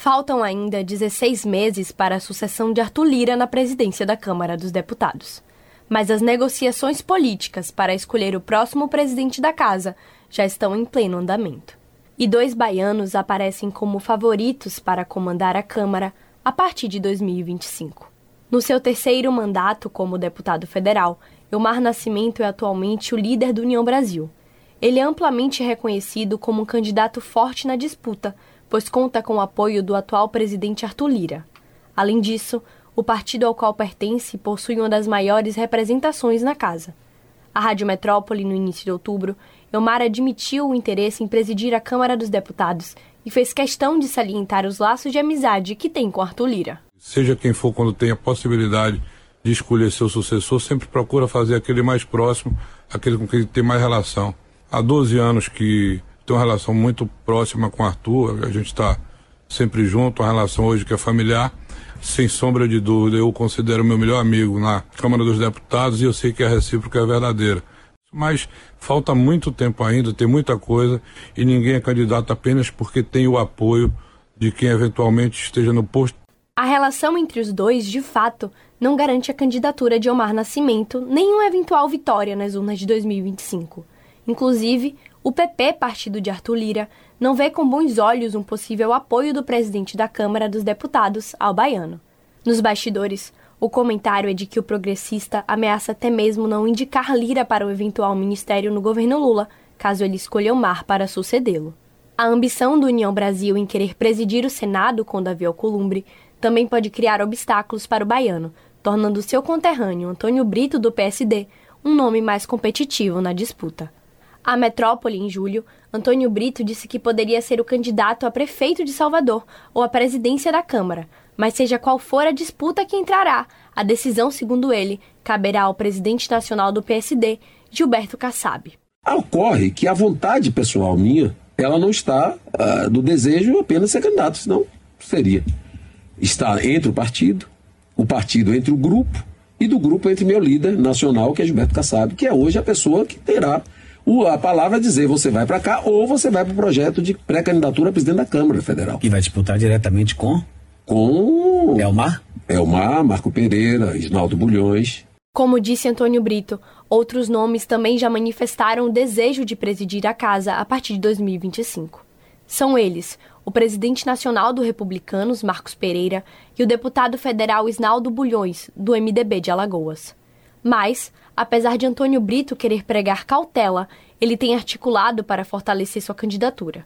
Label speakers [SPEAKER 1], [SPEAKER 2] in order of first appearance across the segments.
[SPEAKER 1] Faltam ainda 16 meses para a sucessão de Arthur Lira na presidência da Câmara dos Deputados. Mas as negociações políticas para escolher o próximo presidente da casa já estão em pleno andamento. E dois baianos aparecem como favoritos para comandar a Câmara a partir de 2025. No seu terceiro mandato como deputado federal, Elmar Nascimento é atualmente o líder do União Brasil. Ele é amplamente reconhecido como um candidato forte na disputa, pois conta com o apoio do atual presidente Arthur Lira. Além disso, o partido ao qual pertence possui uma das maiores representações na casa. A Rádio Metrópole, no início de outubro, Elmar admitiu o interesse em presidir a Câmara dos Deputados e fez questão de salientar os laços de amizade que tem com Arthur Lira.
[SPEAKER 2] Seja quem for, quando tem a possibilidade de escolher seu sucessor, sempre procura fazer aquele mais próximo, aquele com quem tem mais relação. Há 12 anos que tem uma relação muito próxima com Arthur, a gente está sempre junto, uma relação hoje que é familiar. Sem sombra de dúvida, eu considero meu melhor amigo na Câmara dos Deputados e eu sei que a recíproca é verdadeira. Mas falta muito tempo ainda, tem muita coisa e ninguém é candidato apenas porque tem o apoio de quem eventualmente esteja no posto.
[SPEAKER 1] A relação entre os dois, de fato, não garante a candidatura de Omar Nascimento nem uma eventual vitória nas urnas de 2025. Inclusive, o PP, partido de Arthur Lira, não vê com bons olhos um possível apoio do presidente da Câmara dos Deputados ao baiano. Nos bastidores, o comentário é de que o progressista ameaça até mesmo não indicar Lira para o eventual ministério no governo Lula, caso ele escolha o Mar para sucedê-lo. A ambição do União Brasil em querer presidir o Senado com Davi Alcolumbre também pode criar obstáculos para o baiano, tornando seu conterrâneo Antônio Brito do PSD um nome mais competitivo na disputa. A Metrópole, em julho, Antônio Brito disse que poderia ser o candidato a prefeito de Salvador ou a presidência da Câmara, mas seja qual for a disputa que entrará, a decisão, segundo ele, caberá ao presidente nacional do PSD, Gilberto Kassab.
[SPEAKER 3] Ocorre que a vontade pessoal minha, ela não está uh, do desejo apenas ser candidato, senão seria. Está entre o partido, o partido entre o grupo e do grupo entre meu líder nacional, que é Gilberto Kassab, que é hoje a pessoa que terá a palavra dizer você vai para cá ou você vai para o projeto de pré-candidatura a presidente da Câmara Federal.
[SPEAKER 4] E vai disputar diretamente com?
[SPEAKER 3] com
[SPEAKER 4] Elmar?
[SPEAKER 3] Elmar, Marco Pereira, Isnaldo Bulhões.
[SPEAKER 1] Como disse Antônio Brito, outros nomes também já manifestaram o desejo de presidir a casa a partir de 2025. São eles o presidente nacional do Republicanos, Marcos Pereira, e o deputado federal Isnaldo Bulhões, do MDB de Alagoas. Mas, apesar de Antônio Brito querer pregar cautela, ele tem articulado para fortalecer sua candidatura.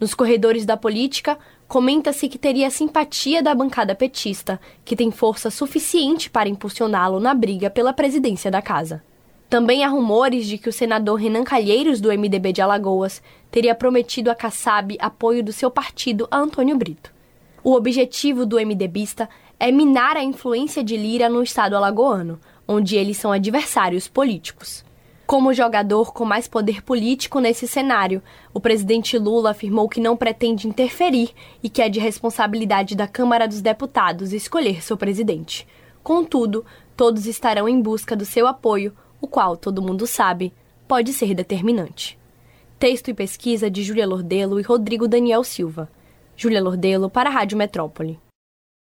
[SPEAKER 1] Nos corredores da política, comenta-se que teria a simpatia da bancada petista, que tem força suficiente para impulsioná-lo na briga pela presidência da casa. Também há rumores de que o senador Renan Calheiros, do MDB de Alagoas, teria prometido a Kassab apoio do seu partido a Antônio Brito. O objetivo do MDBista é minar a influência de Lira no estado alagoano, onde eles são adversários políticos. Como jogador com mais poder político nesse cenário, o presidente Lula afirmou que não pretende interferir e que é de responsabilidade da Câmara dos Deputados escolher seu presidente. Contudo, todos estarão em busca do seu apoio, o qual, todo mundo sabe, pode ser determinante. Texto e pesquisa de Júlia Lordelo e Rodrigo Daniel Silva. Júlia Lordelo para a Rádio Metrópole.